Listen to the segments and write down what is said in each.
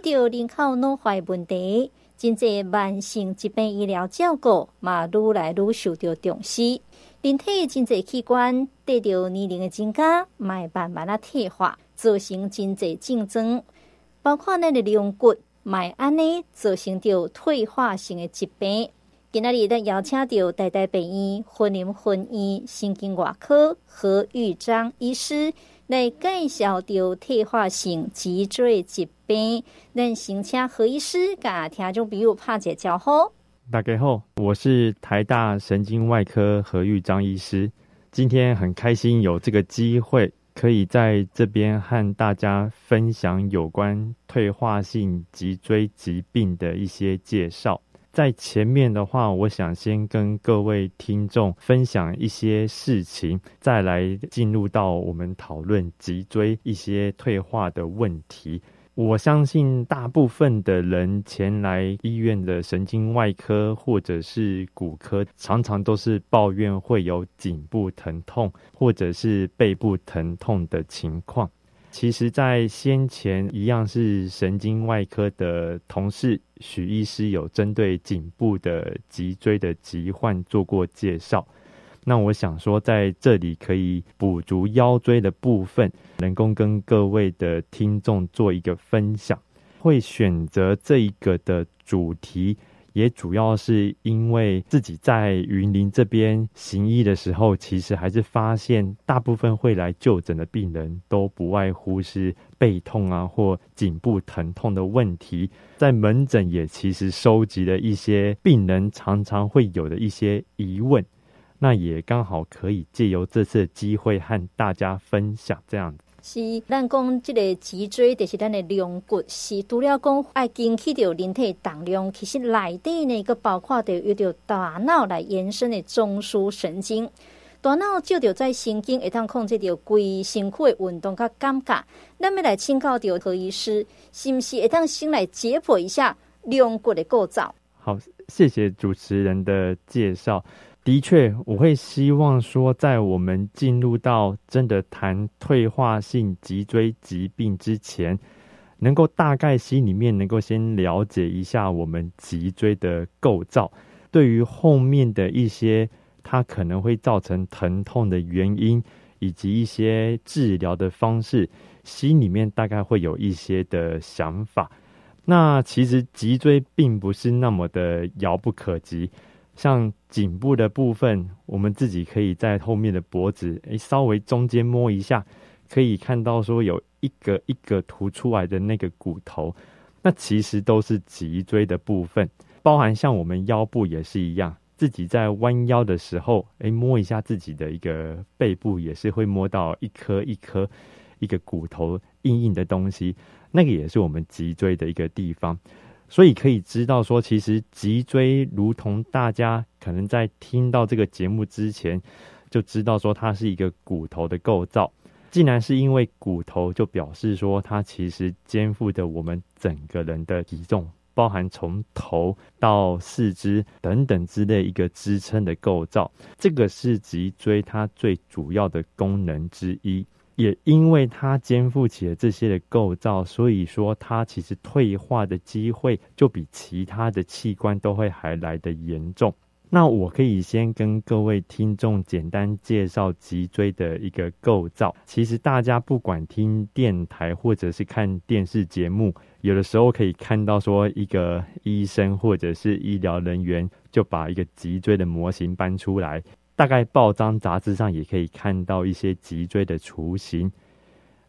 得到人口老化问题，真济慢性疾病医疗照顾嘛愈来愈受到重视。人体真济器官得到年龄的增加，迈慢慢啊退化，造成真济症状，包括咱的龙骨迈安尼造成着退化性的疾病。今仔日咱邀请到台大病院云林分院神经外科何玉章医师来介绍着退化性脊椎疾病。咱先请何医师甲听众朋友拍个招呼。大家好，我是台大神经外科何玉章医师。今天很开心有这个机会，可以在这边和大家分享有关退化性脊椎疾病的一些介绍。在前面的话，我想先跟各位听众分享一些事情，再来进入到我们讨论脊椎一些退化的问题。我相信大部分的人前来医院的神经外科或者是骨科，常常都是抱怨会有颈部疼痛或者是背部疼痛的情况。其实，在先前一样是神经外科的同事许医师有针对颈部的脊椎的疾患做过介绍。那我想说，在这里可以补足腰椎的部分，能够跟各位的听众做一个分享。会选择这一个的主题。也主要是因为自己在云林这边行医的时候，其实还是发现大部分会来就诊的病人都不外乎是背痛啊或颈部疼痛的问题，在门诊也其实收集了一些病人常常会有的一些疑问，那也刚好可以借由这次机会和大家分享这样子。是，咱讲这个脊椎，就是咱的龙骨，是除了讲爱经起着人体重量，其实内底呢个包括着有着大脑来延伸的中枢神经，大脑就着在神经会通控制着规身躯的运动甲感觉。咱要来请教着何医师，是不是会当先来解剖一下龙骨的构造？好，谢谢主持人的介绍。的确，我会希望说，在我们进入到真的谈退化性脊椎疾病之前，能够大概心里面能够先了解一下我们脊椎的构造，对于后面的一些它可能会造成疼痛的原因，以及一些治疗的方式，心里面大概会有一些的想法。那其实脊椎并不是那么的遥不可及。像颈部的部分，我们自己可以在后面的脖子，诶，稍微中间摸一下，可以看到说有一个一个凸出来的那个骨头，那其实都是脊椎的部分。包含像我们腰部也是一样，自己在弯腰的时候，诶，摸一下自己的一个背部，也是会摸到一颗一颗一个骨头硬硬的东西，那个也是我们脊椎的一个地方。所以可以知道说，其实脊椎如同大家可能在听到这个节目之前就知道说，它是一个骨头的构造。既然是因为骨头，就表示说它其实肩负着我们整个人的体重，包含从头到四肢等等之类一个支撑的构造。这个是脊椎它最主要的功能之一。也因为它肩负起了这些的构造，所以说它其实退化的机会就比其他的器官都会还来得严重。那我可以先跟各位听众简单介绍脊椎的一个构造。其实大家不管听电台或者是看电视节目，有的时候可以看到说一个医生或者是医疗人员就把一个脊椎的模型搬出来。大概报章杂志上也可以看到一些脊椎的雏形。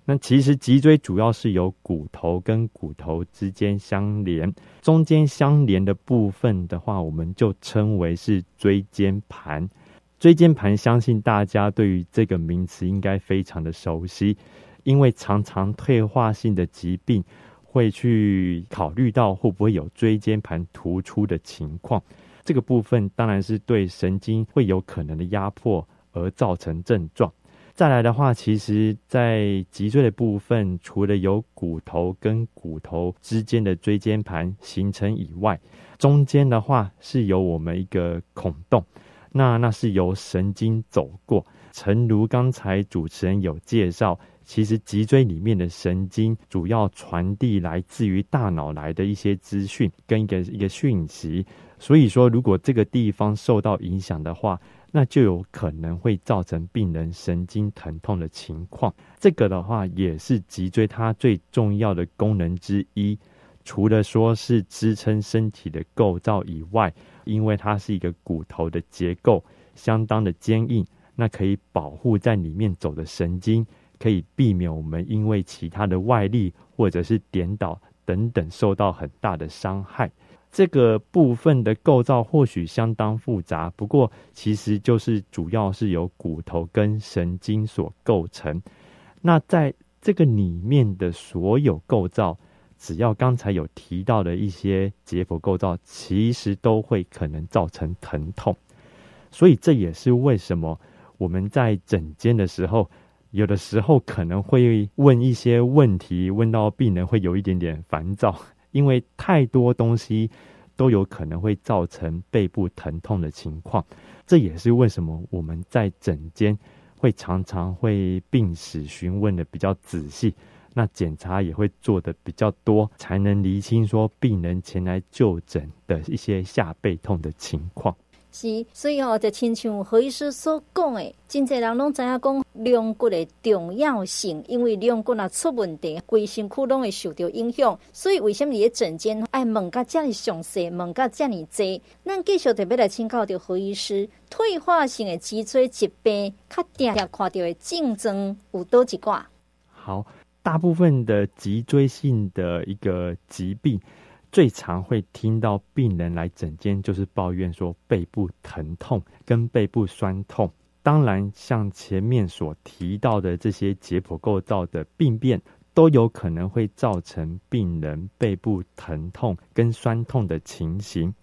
那其实脊椎主要是由骨头跟骨头之间相连，中间相连的部分的话，我们就称为是椎间盘。椎间盘相信大家对于这个名词应该非常的熟悉，因为常常退化性的疾病会去考虑到会不会有椎间盘突出的情况。这个部分当然是对神经会有可能的压迫而造成症状。再来的话，其实，在脊椎的部分，除了有骨头跟骨头之间的椎间盘形成以外，中间的话是有我们一个孔洞，那那是由神经走过。诚如刚才主持人有介绍，其实脊椎里面的神经主要传递来自于大脑来的一些资讯跟一个一个讯息，所以说如果这个地方受到影响的话，那就有可能会造成病人神经疼痛的情况。这个的话也是脊椎它最重要的功能之一，除了说是支撑身体的构造以外，因为它是一个骨头的结构，相当的坚硬，那可以保护在里面走的神经。可以避免我们因为其他的外力或者是颠倒等等受到很大的伤害。这个部分的构造或许相当复杂，不过其实就是主要是由骨头跟神经所构成。那在这个里面的所有构造，只要刚才有提到的一些解剖构造，其实都会可能造成疼痛。所以这也是为什么我们在诊间的时候。有的时候可能会问一些问题，问到病人会有一点点烦躁，因为太多东西都有可能会造成背部疼痛的情况。这也是为什么我们在诊间会常常会病史询问的比较仔细，那检查也会做的比较多，才能厘清说病人前来就诊的一些下背痛的情况。是，所以哦，就亲像何医师所讲的，真侪人拢知影讲龙骨的重要性，因为龙骨若出问题，规身躯拢会受到影响。所以为什么你的诊间爱问甲这么详细，问甲这么多？咱继续特别来请教着何医师，退化性的脊椎疾病，较定定看到的症状有多几挂？好，大部分的脊椎性的一个疾病。最常会听到病人来诊间，就是抱怨说背部疼痛跟背部酸痛。当然，像前面所提到的这些解剖构造的病变，都有可能会造成病人背部疼痛跟酸痛的情形。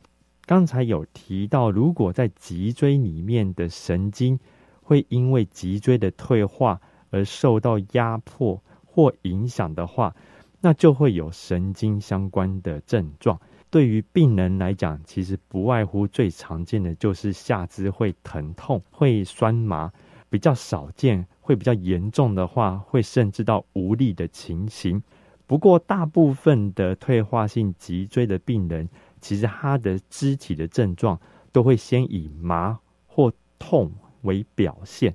刚才有提到，如果在脊椎里面的神经会因为脊椎的退化而受到压迫或影响的话，那就会有神经相关的症状。对于病人来讲，其实不外乎最常见的就是下肢会疼痛、会酸麻，比较少见会比较严重的话，会甚至到无力的情形。不过，大部分的退化性脊椎的病人，其实他的肢体的症状都会先以麻或痛为表现。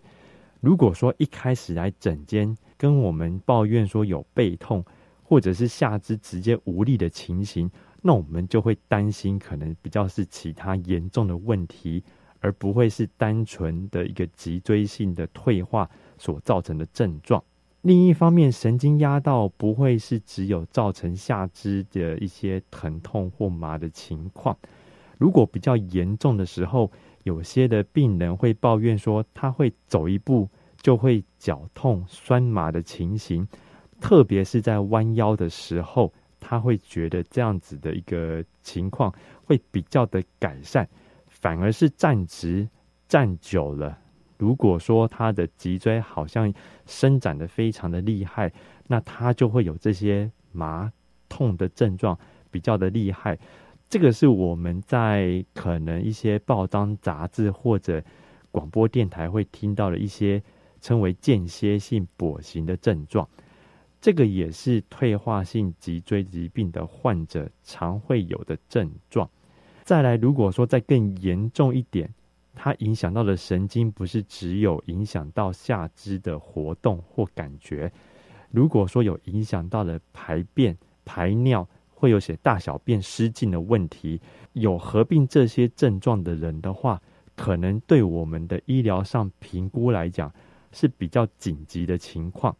如果说一开始来诊间跟我们抱怨说有背痛，或者是下肢直接无力的情形，那我们就会担心可能比较是其他严重的问题，而不会是单纯的一个脊椎性的退化所造成的症状。另一方面，神经压到不会是只有造成下肢的一些疼痛或麻的情况。如果比较严重的时候，有些的病人会抱怨说，他会走一步就会脚痛、酸麻的情形。特别是在弯腰的时候，他会觉得这样子的一个情况会比较的改善，反而是站直站久了，如果说他的脊椎好像伸展的非常的厉害，那他就会有这些麻痛的症状比较的厉害。这个是我们在可能一些报章杂志或者广播电台会听到的一些称为间歇性跛行的症状。这个也是退化性脊椎疾病的患者常会有的症状。再来，如果说再更严重一点，它影响到的神经不是只有影响到下肢的活动或感觉，如果说有影响到了排便、排尿，会有些大小便失禁的问题，有合并这些症状的人的话，可能对我们的医疗上评估来讲是比较紧急的情况。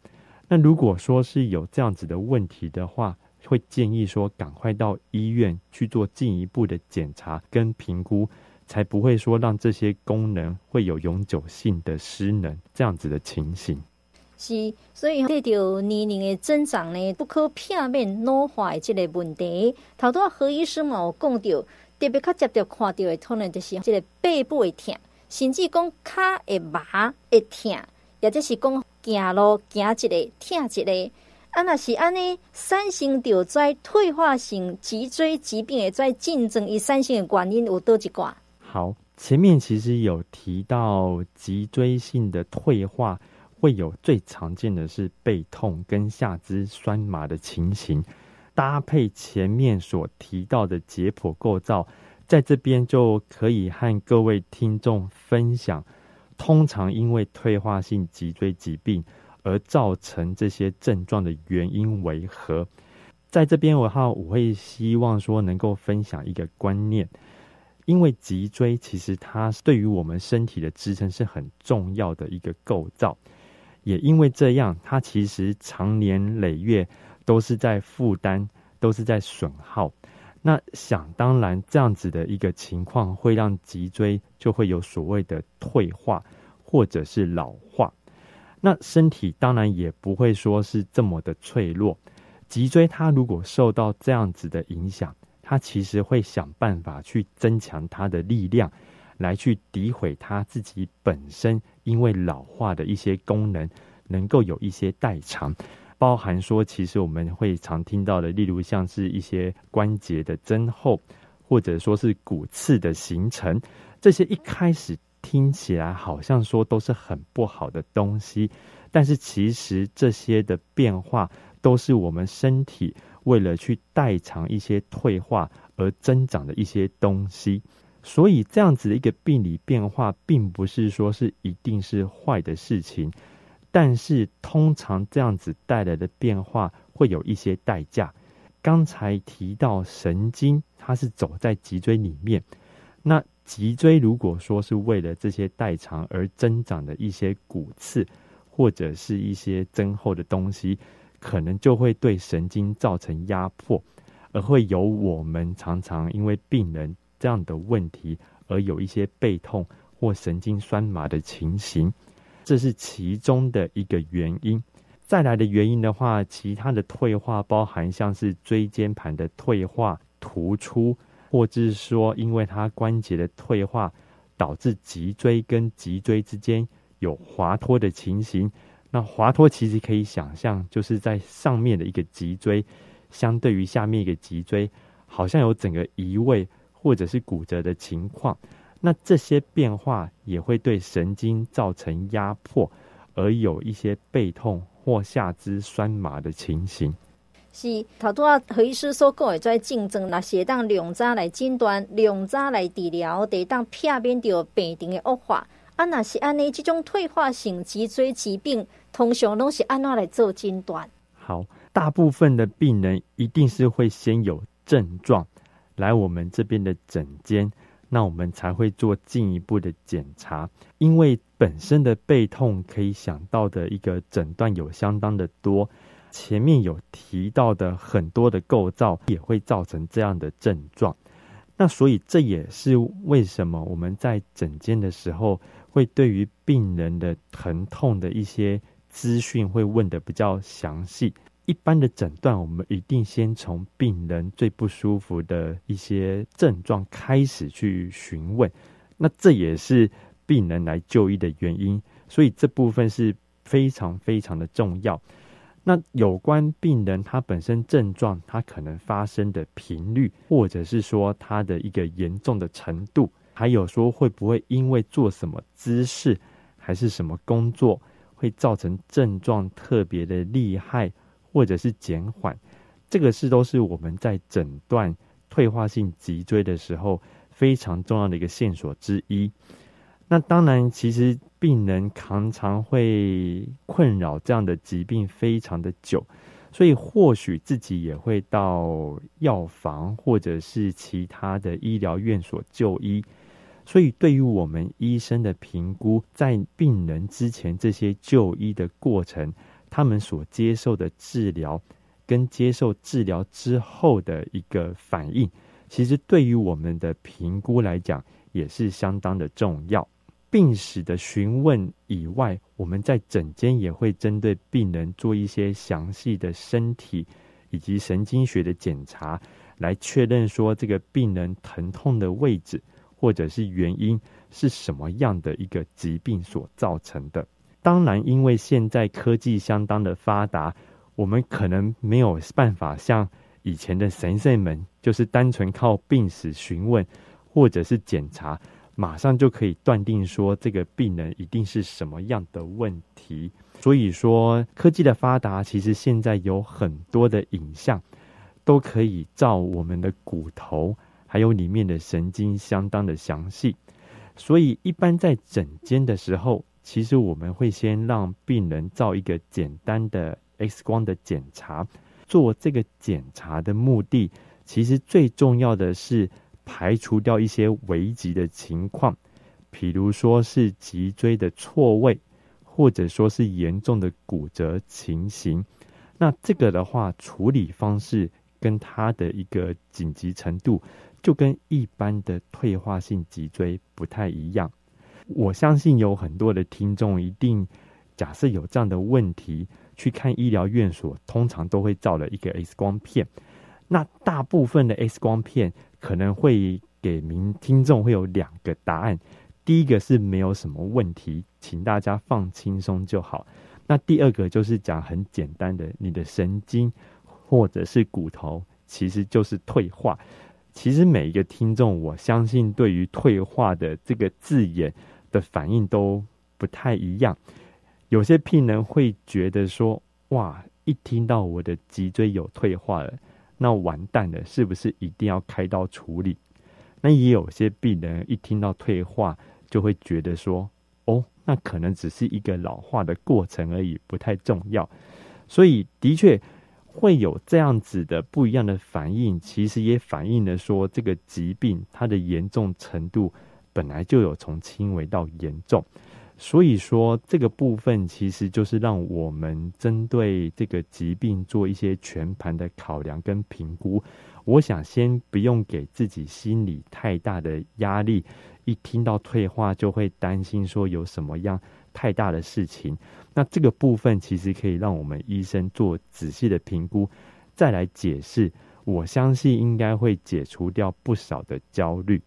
那如果说是有这样子的问题的话，会建议说赶快到医院去做进一步的检查跟评估，才不会说让这些功能会有永久性的失能这样子的情形。是，所以对着年龄的增长呢，不可片面脑化的这个问题，头多何医生嘛有讲到，特别较接着看到的，可能就是这个背部会痛，甚至讲脚会麻会痛，或者是讲。行路行一个，痛一个，啊，那是安尼产生着在退化性脊椎疾病的在竞争与产生的原因有多几挂？好，前面其实有提到脊椎性的退化会有最常见的是背痛跟下肢酸麻的情形，搭配前面所提到的解剖构造，在这边就可以和各位听众分享，通常因为退化性脊椎疾病而造成这些症状的原因为何。在这边的话，我会希望说能够分享一个观念。因为脊椎其实它对于我们身体的支撑是很重要的一个构造，也因为这样，它其实长年累月都是在负担，都是在损耗。那想当然，这样子的一个情况会让脊椎就会有所谓的退化或者是老化。那身体当然也不会说是这么的脆弱，脊椎它如果受到这样子的影响。它其实会想办法去增强它的力量，来去诋毁它自己本身因为老化的一些功能，能够有一些代偿，包含说，其实我们会常听到的，例如像是一些关节的增厚，或者说是骨刺的形成，这些一开始听起来好像说都是很不好的东西，但是其实这些的变化都是我们身体。为了去代偿一些退化而增长的一些东西，所以这样子的一个病理变化，并不是说是一定是坏的事情，但是通常这样子带来的变化会有一些代价。刚才提到神经，它是走在脊椎里面，那脊椎如果说是为了这些代偿而增长的一些骨刺，或者是一些增厚的东西。可能就会对神经造成压迫，而会有我们常常因为病人这样的问题而有一些背痛或神经酸麻的情形，这是其中的一个原因。再来的原因的话，其他的退化包含像是椎间盘的退化、突出，或者是说因为它关节的退化导致脊椎跟脊椎之间有滑脱的情形。那滑脱其实可以想象，就是在上面的一个脊椎，相对于下面一个脊椎，好像有整个移位或者是骨折的情况。那这些变化也会对神经造成压迫，而有一些背痛或下肢酸麻的情形。是头拄啊何医师所讲的，在竞争那些当两早来诊断，两早来治疗，得当避免掉病情的恶化。啊，那是安尼，这种退化性脊椎疾病，通常拢是安怎来做诊断？好，大部分的病人一定是会先有症状来我们这边的诊间，那我们才会做进一步的检查。因为本身的背痛可以想到的一个诊断有相当的多，前面有提到的很多的构造也会造成这样的症状。那所以这也是为什么我们在诊间的时候。会对于病人的疼痛的一些资讯会问得比较详细。一般的诊断，我们一定先从病人最不舒服的一些症状开始去询问。那这也是病人来就医的原因，所以这部分是非常非常的重要。那有关病人他本身症状，他可能发生的频率，或者是说他的一个严重的程度。还有说会不会因为做什么姿势，还是什么工作，会造成症状特别的厉害，或者是减缓？这个是都是我们在诊断退化性脊椎的时候非常重要的一个线索之一。那当然，其实病人常常会困扰这样的疾病非常的久，所以或许自己也会到药房或者是其他的医疗院所就医。所以，对于我们医生的评估，在病人之前这些就医的过程，他们所接受的治疗，跟接受治疗之后的一个反应，其实对于我们的评估来讲，也是相当的重要。病史的询问以外，我们在诊间也会针对病人做一些详细的身体以及神经学的检查，来确认说这个病人疼痛的位置。或者是原因是什么样的一个疾病所造成的？当然，因为现在科技相当的发达，我们可能没有办法像以前的神圣们，就是单纯靠病史询问或者是检查，马上就可以断定说这个病人一定是什么样的问题。所以说，科技的发达，其实现在有很多的影像都可以照我们的骨头，还有里面的神经相当的详细。所以，一般在诊间的时候，其实我们会先让病人照一个简单的 X 光的检查。做这个检查的目的，其实最重要的是排除掉一些危急的情况，比如说是脊椎的错位，或者说是严重的骨折情形。那这个的话，处理方式跟它的一个紧急程度，就跟一般的退化性脊椎不太一样。我相信有很多的听众一定假设有这样的问题。去看医疗院所，通常都会照了一个 X 光片。那大部分的 X 光片可能会给您听众会有两个答案：第一个是没有什么问题，请大家放轻松就好；那第二个就是讲很简单的，你的神经或者是骨头其实就是退化。其实每一个听众，我相信对于退化的这个字眼的反应都不太一样。有些病人会觉得说：“哇，一听到我的脊椎有退化了，那完蛋了，是不是一定要开刀处理？”那也有些病人一听到退化，就会觉得说：“哦，那可能只是一个老化的过程而已，不太重要。”所以，的确会有这样子的不一样的反应，其实也反映了说，这个疾病它的严重程度本来就有从轻微到严重。所以说，这个部分其实就是让我们针对这个疾病做一些全盘的考量跟评估。我想先不用给自己心理太大的压力，一听到退化就会担心说有什么样太大的事情。那这个部分其实可以让我们医生做仔细的评估，再来解释。我相信应该会解除掉不少的焦虑。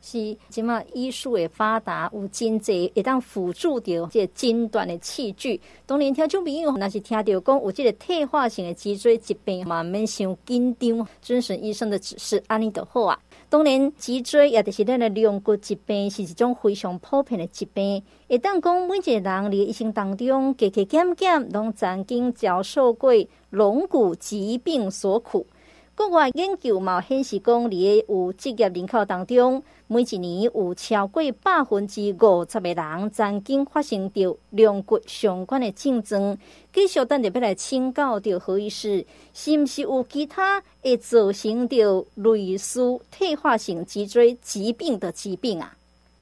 是，即马医术的发达，有真济会当辅助着这个诊断的器具。当然，听众朋友若是听到讲有即个退化性的脊椎疾病，嘛免伤紧张，遵循医生的指示，安尼就好啊。当然，脊椎也就是咱的龙骨疾病，是一种非常普遍的疾病。会当讲每一个人伫一生当中，加加减减，拢曾经遭受过龙骨疾病所苦。国外研究嘛显示讲，伫诶有职业人口当中，每一年有超过百分之五十的人曾经发生着两骨相关的症状。继续等着要来请教着何医师，是毋是有其他会造成着类似退化性脊椎疾病的疾病啊？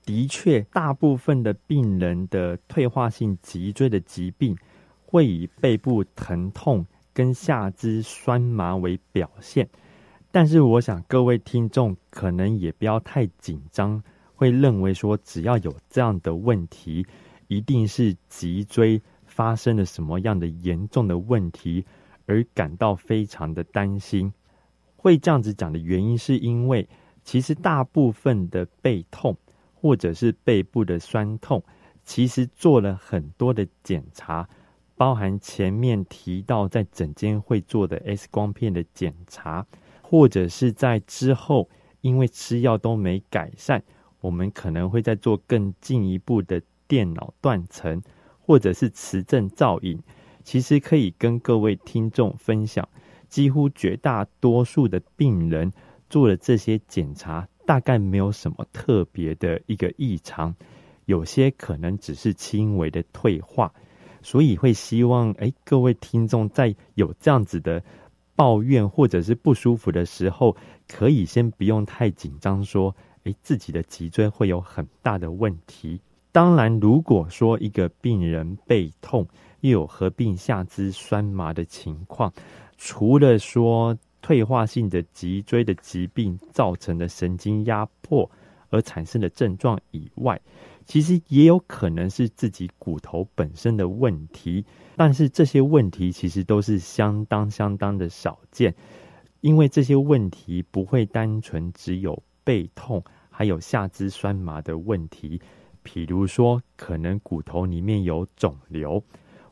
的确，大部分的病人的退化性脊椎的疾病会以背部疼痛。跟下肢酸麻为表现，但是我想各位听众可能也不要太紧张，会认为说只要有这样的问题，一定是脊椎发生了什么样的严重的问题，而感到非常的担心。会这样子讲的原因，是因为其实大部分的背痛或者是背部的酸痛，其实做了很多的检查。包含前面提到在诊间会做的 X 光片的检查，或者是在之后因为吃药都没改善，我们可能会再做更进一步的电脑断层，或者是磁振造影。其实可以跟各位听众分享，几乎绝大多数的病人做了这些检查，大概没有什么特别的一个异常，有些可能只是轻微的退化。所以会希望，哎，各位听众在有这样子的抱怨或者是不舒服的时候，可以先不用太紧张，说，哎，自己的脊椎会有很大的问题。当然，如果说一个病人背痛又有合并下肢酸麻的情况，除了说退化性的脊椎的疾病造成的神经压迫而产生的症状以外，其实也有可能是自己骨头本身的问题，但是这些问题其实都是相当相当的少见，因为这些问题不会单纯只有背痛，还有下肢酸麻的问题，譬如说可能骨头里面有肿瘤，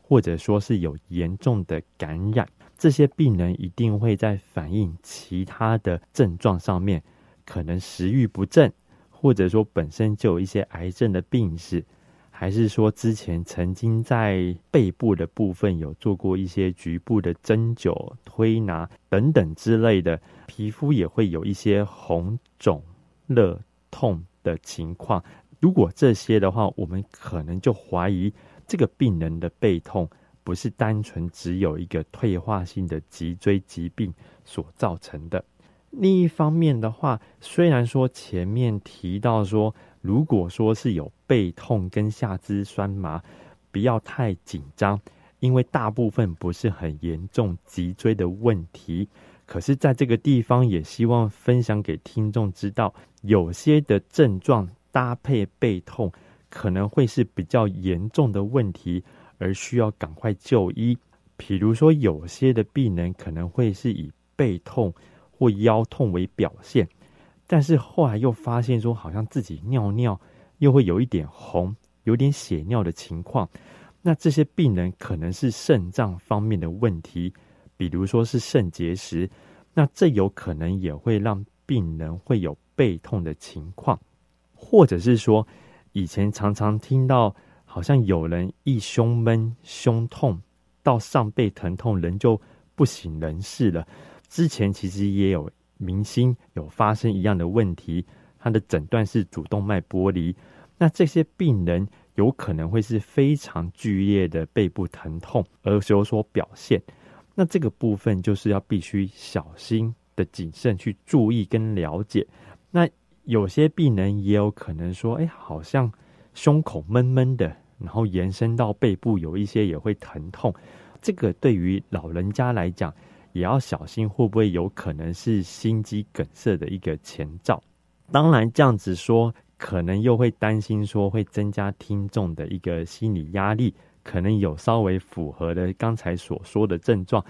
或者说是有严重的感染，这些病人一定会在反映其他的症状上面，可能食欲不振。或者说本身就有一些癌症的病史，还是说之前曾经在背部的部分有做过一些局部的针灸、推拿等等之类的，皮肤也会有一些红肿、热、痛的情况。如果这些的话，我们可能就怀疑这个病人的背痛不是单纯只有一个退化性的脊椎疾病所造成的。另一方面的话，虽然说前面提到说，如果说是有背痛跟下肢酸麻，不要太紧张，因为大部分不是很严重脊椎的问题。可是，在这个地方也希望分享给听众知道，有些的症状。搭配背痛可能会是比较严重的问题，而需要赶快就医。比如说，有些的病人可能会是以背痛或腰痛为表现，但是后来又发现说，好像自己尿尿又会有一点红，有点血尿的情况。那这些病人可能是肾脏方面的问题，比如说是肾结石，那这有可能也会让病人会有背痛的情况。或者是说，以前常常听到，好像有人一胸闷、胸痛到上背疼痛，人就不省人事了。之前其实也有明星有发生一样的问题，他的诊断是主动脉剥离。那这些病人有可能会是非常剧烈的背部疼痛而有所表现。那这个部分就是要必须小心的谨慎去注意跟了解。那。有些病人也有可能说：“哎，好像胸口闷闷的，然后延伸到背部，有一些也会疼痛。”这个对于老人家来讲，也要小心，会不会有可能是心肌梗塞的一个前兆？当然，这样子说，可能又会担心说会增加听众的一个心理压力，可能有稍微符合的刚才所说的症状，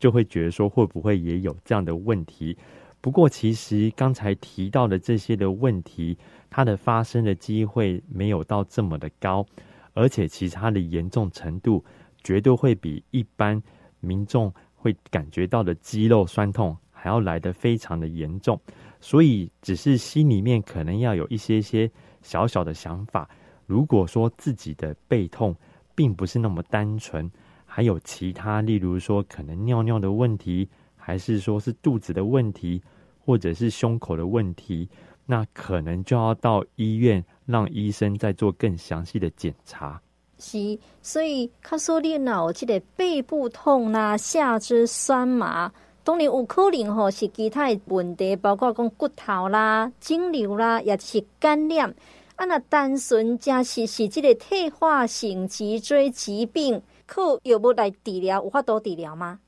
就会觉得说会不会也有这样的问题？不过，其实刚才提到的这些的问题，它的发生的机会没有到这么的高，而且其实它的严重程度绝对会比一般民众会感觉到的肌肉酸痛还要来得非常的严重。所以，只是心里面可能要有一些些小小的想法。如果说自己的背痛并不是那么单纯，还有其他，例如说可能尿尿的问题。还是说是肚子的问题，或者是胸口的问题，那可能就要到医院让医生再做更详细的检查。是，所以卡说你脑这个背部痛啦、下肢酸麻，当然有可能吼是其他的问题，包括讲骨头啦、肿瘤啦，也是感染。啊，那单纯假是是这个退化性脊椎疾病，可有无来治疗？有法度治疗吗？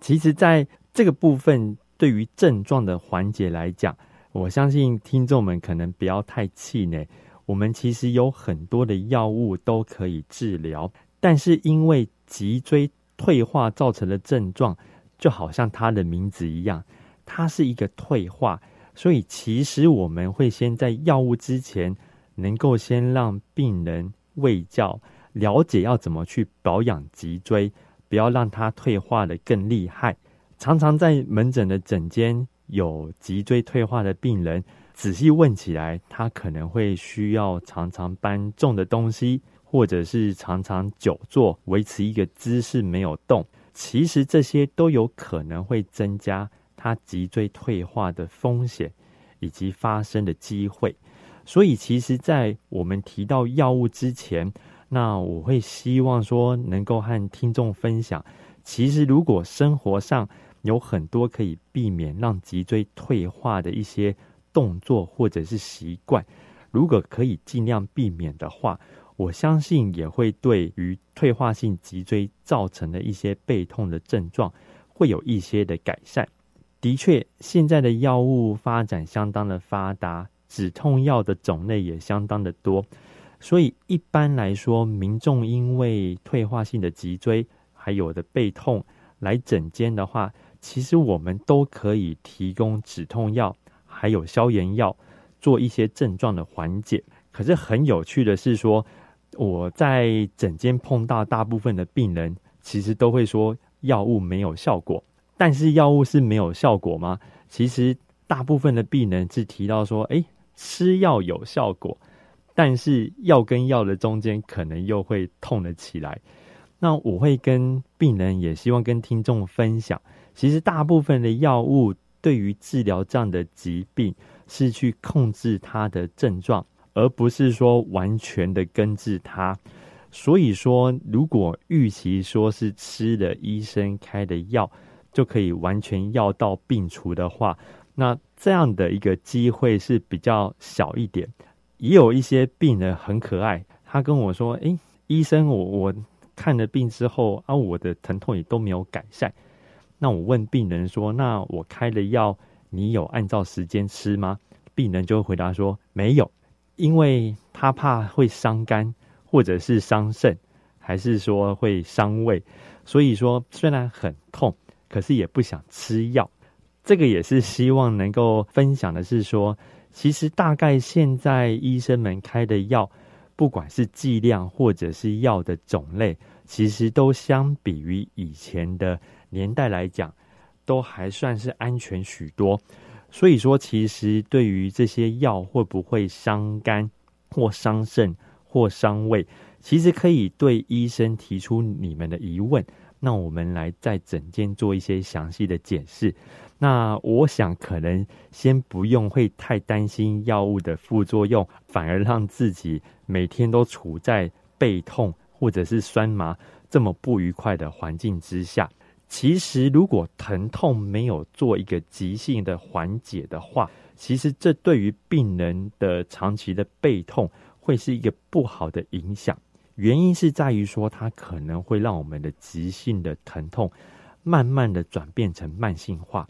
其实，在这个部分对于症状的缓解来讲，我相信听众们可能不要太气馁。我们其实有很多的药物都可以治疗，但是因为脊椎退化造成的症状，就好像它的名字一样，它是一个退化，所以其实我们会先在药物之前，能够先让病人卫教，了解要怎么去保养脊椎，不要让它退化得更厉害。常常在门诊的诊间有脊椎退化的病人，仔细问起来，他可能会需要常常搬重的东西，或者是常常久坐，维持一个姿势没有动。其实这些都有可能会增加他脊椎退化的风险以及发生的机会。所以，其实，在我们提到药物之前，那我会希望说能够和听众分享，其实如果生活上，有很多可以避免让脊椎退化的一些动作或者是习惯，如果可以尽量避免的话，我相信也会对于退化性脊椎造成的一些背痛的症状会有一些的改善。的确，现在的药物发展相当的发达，止痛药的种类也相当的多，所以一般来说，民众因为退化性的脊椎还有的背痛来诊间的话，其实我们都可以提供止痛药，还有消炎药，做一些症状的缓解。可是很有趣的是说，我在诊间碰到大部分的病人，其实都会说药物没有效果。但是药物是没有效果吗？其实大部分的病人是提到说，哎，吃药有效果，但是药跟药的中间可能又会痛了起来。那我会跟病人，也希望跟听众分享，其实大部分的药物对于治疗这样的疾病，是去控制它的症状，而不是说完全的根治它。所以说，如果预期说是吃了医生开的药，就可以完全药到病除的话，那这样的一个机会是比较小一点。也有一些病人很可爱，他跟我说：“诶，医生，我我。”看了病之后啊，我的疼痛也都没有改善。那我问病人说：“那我开的药，你有按照时间吃吗？”病人就会回答说：“没有，因为他怕会伤肝，或者是伤肾，还是说会伤胃。所以说虽然很痛，可是也不想吃药。这个也是希望能够分享的是说，其实大概现在医生们开的药。”不管是剂量或者是药的种类，其实都相比于以前的年代来讲，都还算是安全许多。所以说，其实对于这些药会不会伤肝或伤肾或伤胃，其实可以对医生提出你们的疑问，那我们来在诊间做一些详细的解释。那我想可能先不用会太担心药物的副作用，反而让自己每天都处在背痛或者是酸麻这么不愉快的环境之下。其实如果疼痛没有做一个急性的缓解的话，其实这对于病人的长期的背痛会是一个不好的影响。原因是在于说，它可能会让我们的急性的疼痛慢慢的转变成慢性化。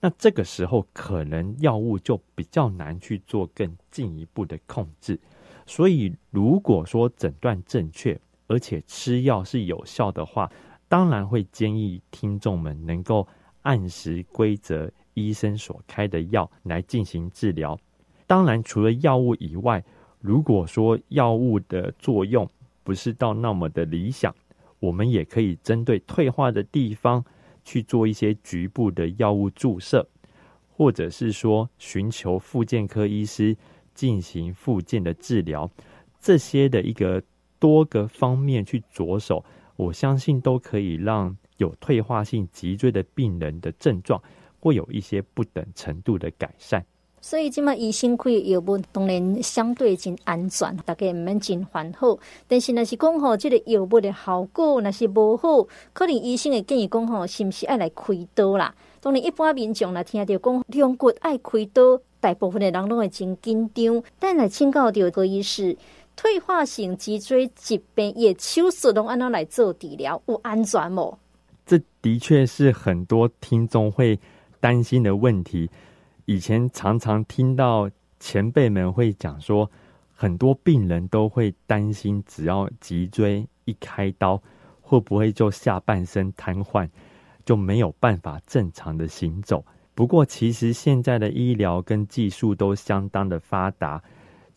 那这个时候，可能药物就比较难去做更进一步的控制。所以，如果说诊断正确，而且吃药是有效的话，当然会建议听众们能够按时规则医生所开的药来进行治疗。当然，除了药物以外，如果说药物的作用不是到那么的理想，我们也可以针对退化的地方。去做一些局部的药物注射，或者是说寻求复健科医师进行复健的治疗，这些的一个多个方面去着手，我相信都可以让有退化性脊椎的病人的症状会有一些不等程度的改善。所以，即马医生开药物当然相对真安全，大家毋免真烦恼。但是，若是讲吼，即个药物的效果若是无好，可能医生会建议讲吼，是毋是爱来开刀啦？当然，一般民众若听到讲两骨爱开刀，大部分的人拢会真紧张。但来请教到何医师，退化性脊椎疾病也手术拢安怎来做治疗，有安全无？这的确是很多听众会担心的问题。以前常常听到前辈们会讲说，很多病人都会担心，只要脊椎一开刀，会不会就下半身瘫痪，就没有办法正常的行走。不过，其实现在的医疗跟技术都相当的发达，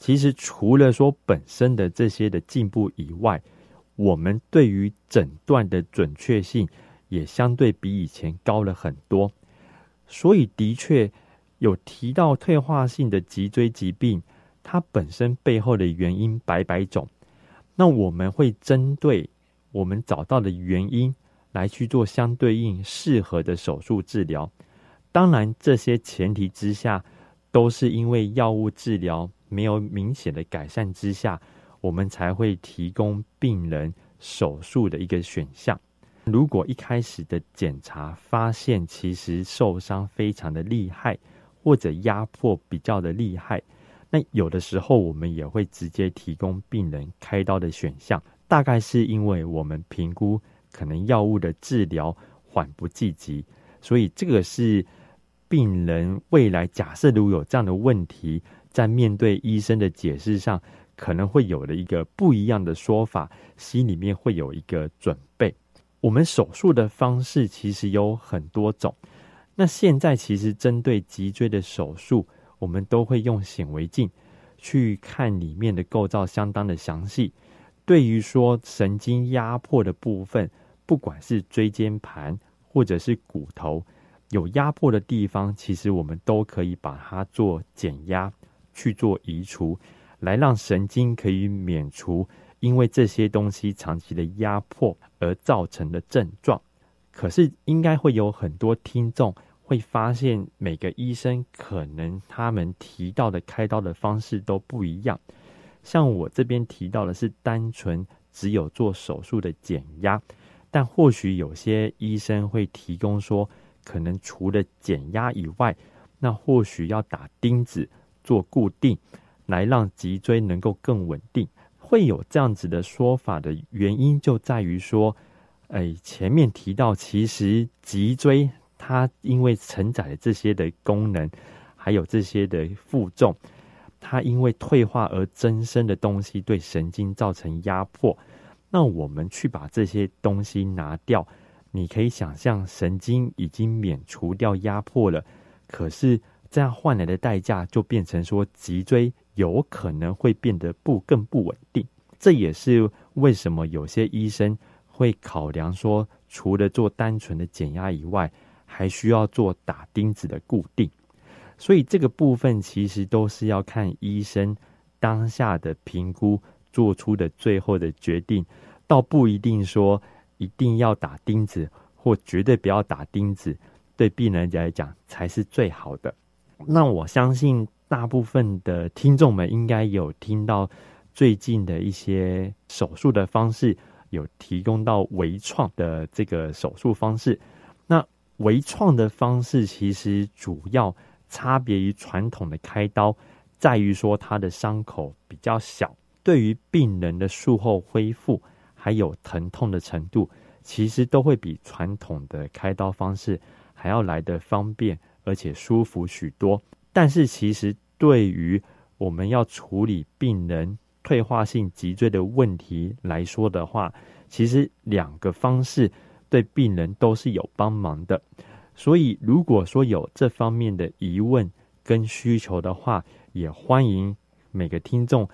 其实除了说本身的这些的进步以外，我们对于诊断的准确性也相对比以前高了很多。所以，的确。有提到退化性的脊椎疾病，它本身背后的原因百百种。那我们会针对我们找到的原因来去做相对应适合的手术治疗。当然，这些前提之下，都是因为药物治疗没有明显的改善之下，我们才会提供病人手术的一个选项。如果一开始的检查发现其实受伤非常的厉害，或者压迫比较的厉害，那有的时候我们也会直接提供病人开刀的选项。大概是因为我们评估可能药物的治疗缓不济急，所以这个是病人未来假设如果有这样的问题，在面对医生的解释上，可能会有了一个不一样的说法，心里面会有一个准备。我们手术的方式其实有很多种。那现在其实针对脊椎的手术，我们都会用显微镜去看里面的构造，相当的详细。对于说神经压迫的部分，不管是椎间盘或者是骨头有压迫的地方，其实我们都可以把它做减压去做移除，来让神经可以免除因为这些东西长期的压迫而造成的症状。可是，应该会有很多听众会发现，每个医生可能他们提到的开刀的方式都不一样。像我这边提到的是单纯只有做手术的减压，但或许有些医生会提供说，可能除了减压以外，那或许要打钉子做固定。来让脊椎能够更稳定，会有这样子的说法的原因就在于说，哎，前面提到，其实脊椎它因为承载了这些的功能，还有这些的负重，它因为退化而增生的东西对神经造成压迫。那我们去把这些东西拿掉，你可以想象神经已经免除掉压迫了，可是这样换来的代价就变成说脊椎。有可能会变得不更不稳定，这也是为什么有些医生会考量说，除了做单纯的减压以外，还需要做打钉子的固定。所以这个部分其实都是要看医生当下的评估做出的最后的决定，倒不一定说一定要打钉子或绝对不要打钉子，对病人来讲才是最好的。那我相信。大部分的听众们应该有听到最近的一些手术的方式，有提供到微创的这个手术方式。那微创的方式其实主要差别于传统的开刀，在于说它的伤口比较小，对于病人的术后恢复还有疼痛的程度，其实都会比传统的开刀方式还要来得方便，而且舒服许多。但是，其实对于我们要处理病人退化性脊椎的问题来说的话，其实两个方式对病人都是有帮忙的。所以，如果说有这方面的疑问跟需求的话，也欢迎每个听众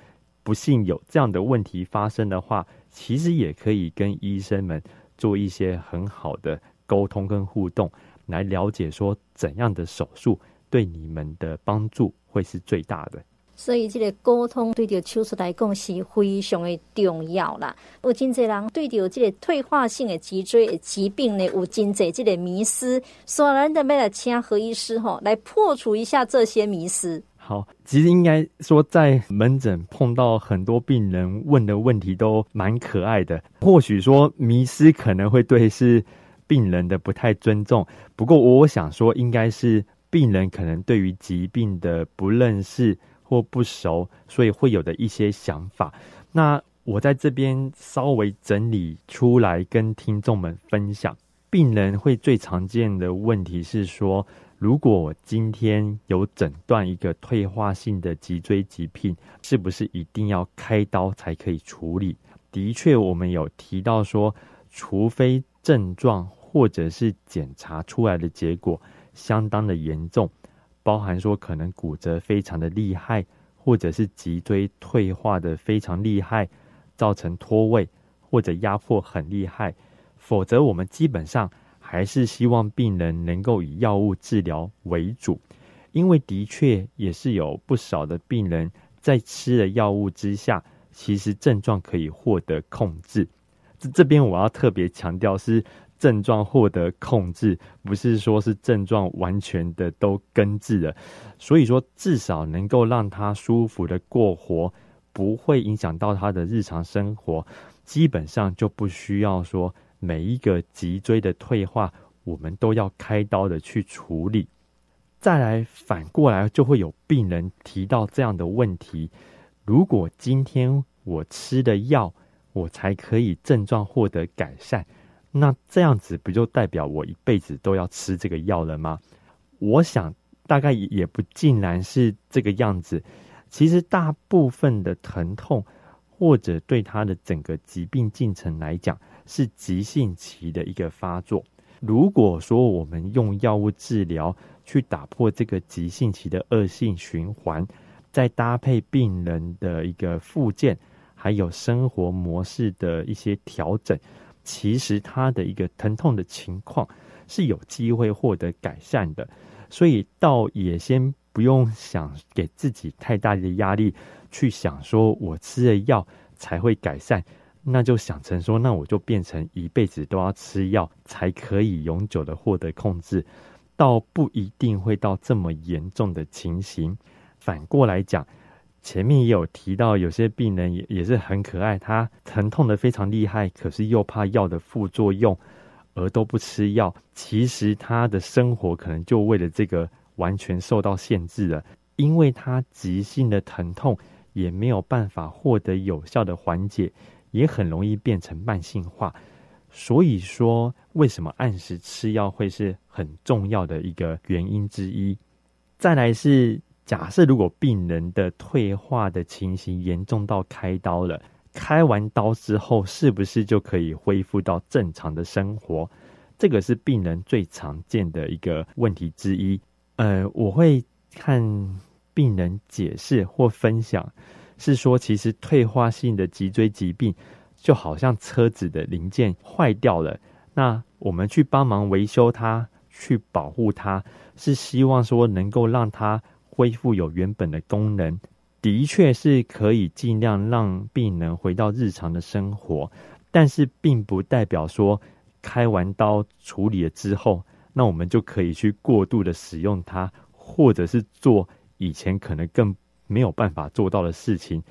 不幸有这样的问题发生的话，其实也可以跟医生们做一些很好的沟通跟互动，来了解说怎样的手术。对你们的帮助会是最大的，所以这个沟通对着手术来讲是非常的重要啦。有真侪人对着这个退化性的脊椎的疾病呢，有真侪这个迷思，所以咱得来请何医师吼来破除一下这些迷思。好，其实应该说在门诊碰到很多病人问的问题都蛮可爱的，或许说迷思可能会对是病人的不太尊重，不过我想说应该是。病人可能对于疾病的不认识或不熟，所以会有的一些想法。那我在这边稍微整理出来跟听众们分享。病人会最常见的问题是说，如果我今天有诊断一个退化性的脊椎疾病，是不是一定要开刀才可以处理？的确，我们有提到说，除非症状或者是检查出来的结果。相当的严重，包含说可能骨折非常的厉害，或者是脊椎退化的非常厉害，造成脱位或者压迫很厉害。否则，我们基本上还是希望病人能够以药物治疗为主，因为的确也是有不少的病人在吃了药物之下，其实症状可以获得控制。这这边我要特别强调是。症状获得控制，不是说是症状完全的都根治了，所以说至少能够让他舒服的过活，不会影响到他的日常生活，基本上就不需要说每一个脊椎的退化，我们都要开刀的去处理。再来反过来，就会有病人提到这样的问题：如果今天我吃的药，我才可以症状获得改善。那这样子不就代表我一辈子都要吃这个药了吗？我想大概也不尽然是这个样子。其实大部分的疼痛或者对他的整个疾病进程来讲，是急性期的一个发作。如果说我们用药物治疗去打破这个急性期的恶性循环，再搭配病人的一个复健，还有生活模式的一些调整。其实他的一个疼痛的情况是有机会获得改善的，所以倒也先不用想给自己太大的压力，去想说我吃了药才会改善，那就想成说，那我就变成一辈子都要吃药才可以永久的获得控制，倒不一定会到这么严重的情形。反过来讲，前面也有提到，有些病人也也是很可爱，他疼痛的非常厉害，可是又怕药的副作用而都不吃药。其实他的生活可能就为了这个完全受到限制了，因为他急性的疼痛也没有办法获得有效的缓解，也很容易变成慢性化。所以说，为什么按时吃药会是很重要的一个原因之一。再来是。假设如果病人的退化的情形严重到开刀了，开完刀之后是不是就可以恢复到正常的生活？这个是病人最常见的一个问题之一。呃，我会看病人解释或分享，是说其实退化性的脊椎疾病就好像车子的零件坏掉了，那我们去帮忙维修它，去保护它，是希望说能够让它。恢复有原本的功能，的确是可以尽量让病人回到日常的生活，但是并不代表说开完刀处理了之后，那我们就可以去过度的使用它，或者是做以前可能更没有办法做到的事情。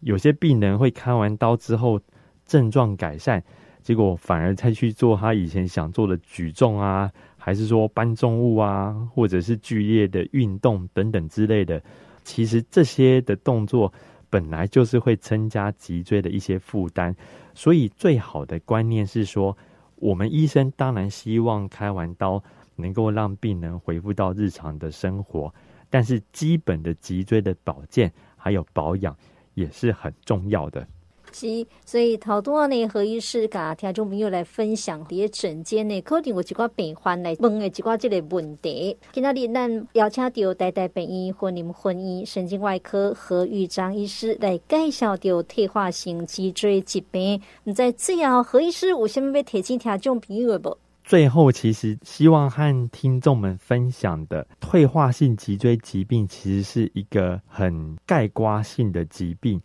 有些病人会开完刀之后症状改善，结果反而再去做他以前想做的举重啊。还是说搬重物啊，或者是剧烈的运动等等之类的，其实这些的动作本来就是会增加脊椎的一些负担，所以最好的观念是说，我们医生当然希望开完刀能够让病人恢复到日常的生活，但是基本的脊椎的保健还有保养也是很重要的。是，所以头拄仔呢，何医师甲听众朋友来分享，伫个诊间呢，可能有一寡病患来问的一寡这个问题。今仔日咱邀请到台大病院云林分院神经外科何玉章医师来介绍到退化性脊椎疾病。你在最后，何医师有啥物要提醒听众朋友的无？最后，其实希望和听众们分享的退化性脊椎疾病，其实是一个很概括性的疾病。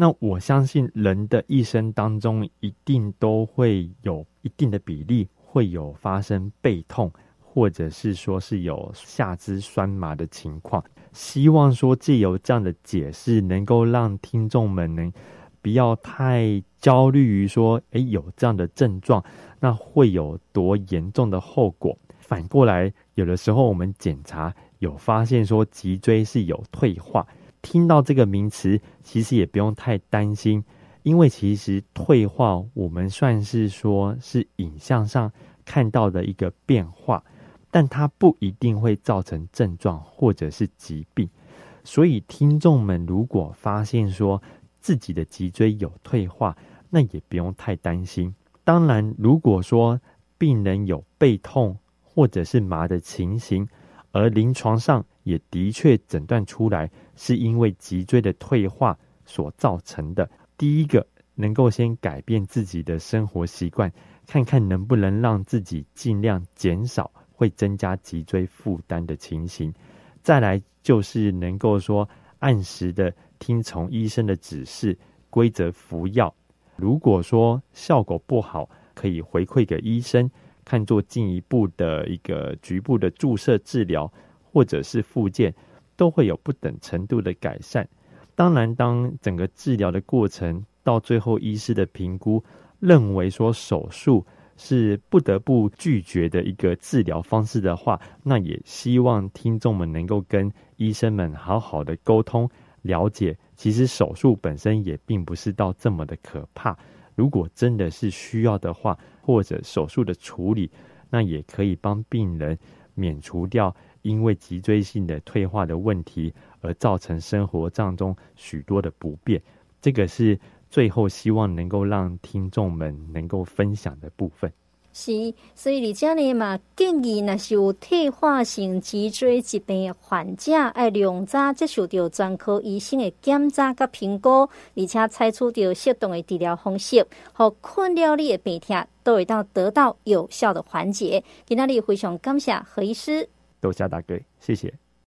那我相信人的一生当中，一定都会有一定的比例会有发生背痛，或者是说是有下肢酸麻的情况。希望说借由这样的解释，能够让听众们能不要太焦虑于说，诶，有这样的症状，那会有多严重的后果。反过来，有的时候我们检查有发现说脊椎是有退化。听到这个名词，其实也不用太担心，因为其实退化，我们算是说是影像上看到的一个变化，但它不一定会造成症状或者是疾病。所以听众们如果发现说自己的脊椎有退化，那也不用太担心。当然，如果说病人有背痛或者是麻的情形，而临床上也的确诊断出来。是因为脊椎的退化所造成的。第一个，能够先改变自己的生活习惯，看看能不能让自己尽量减少会增加脊椎负担的情形。再来就是能够说按时的听从医生的指示，规则服药。如果说效果不好，可以回馈给医生，看做进一步的一个局部的注射治疗，或者是复健。都会有不等程度的改善。当然，当整个治疗的过程到最后，医师的评估认为说手术是不得不拒绝的一个治疗方式的话，那也希望听众们能够跟医生们好好的沟通，了解其实手术本身也并不是到这么的可怕。如果真的是需要的话，或者手术的处理，那也可以帮病人免除掉。因为脊椎性的退化的问题而造成生活当中许多的不便，这个是最后希望能够让听众们能够分享的部分。是，所以你这里嘛建议，那是有退化性脊椎疾病的患者，要量早接受到专科医生的检查和评估，而且采取到适当的治疗方式，和困扰你的病痛都会到得到有效的缓解。今天你非常感谢何医师。多谢大哥，谢谢。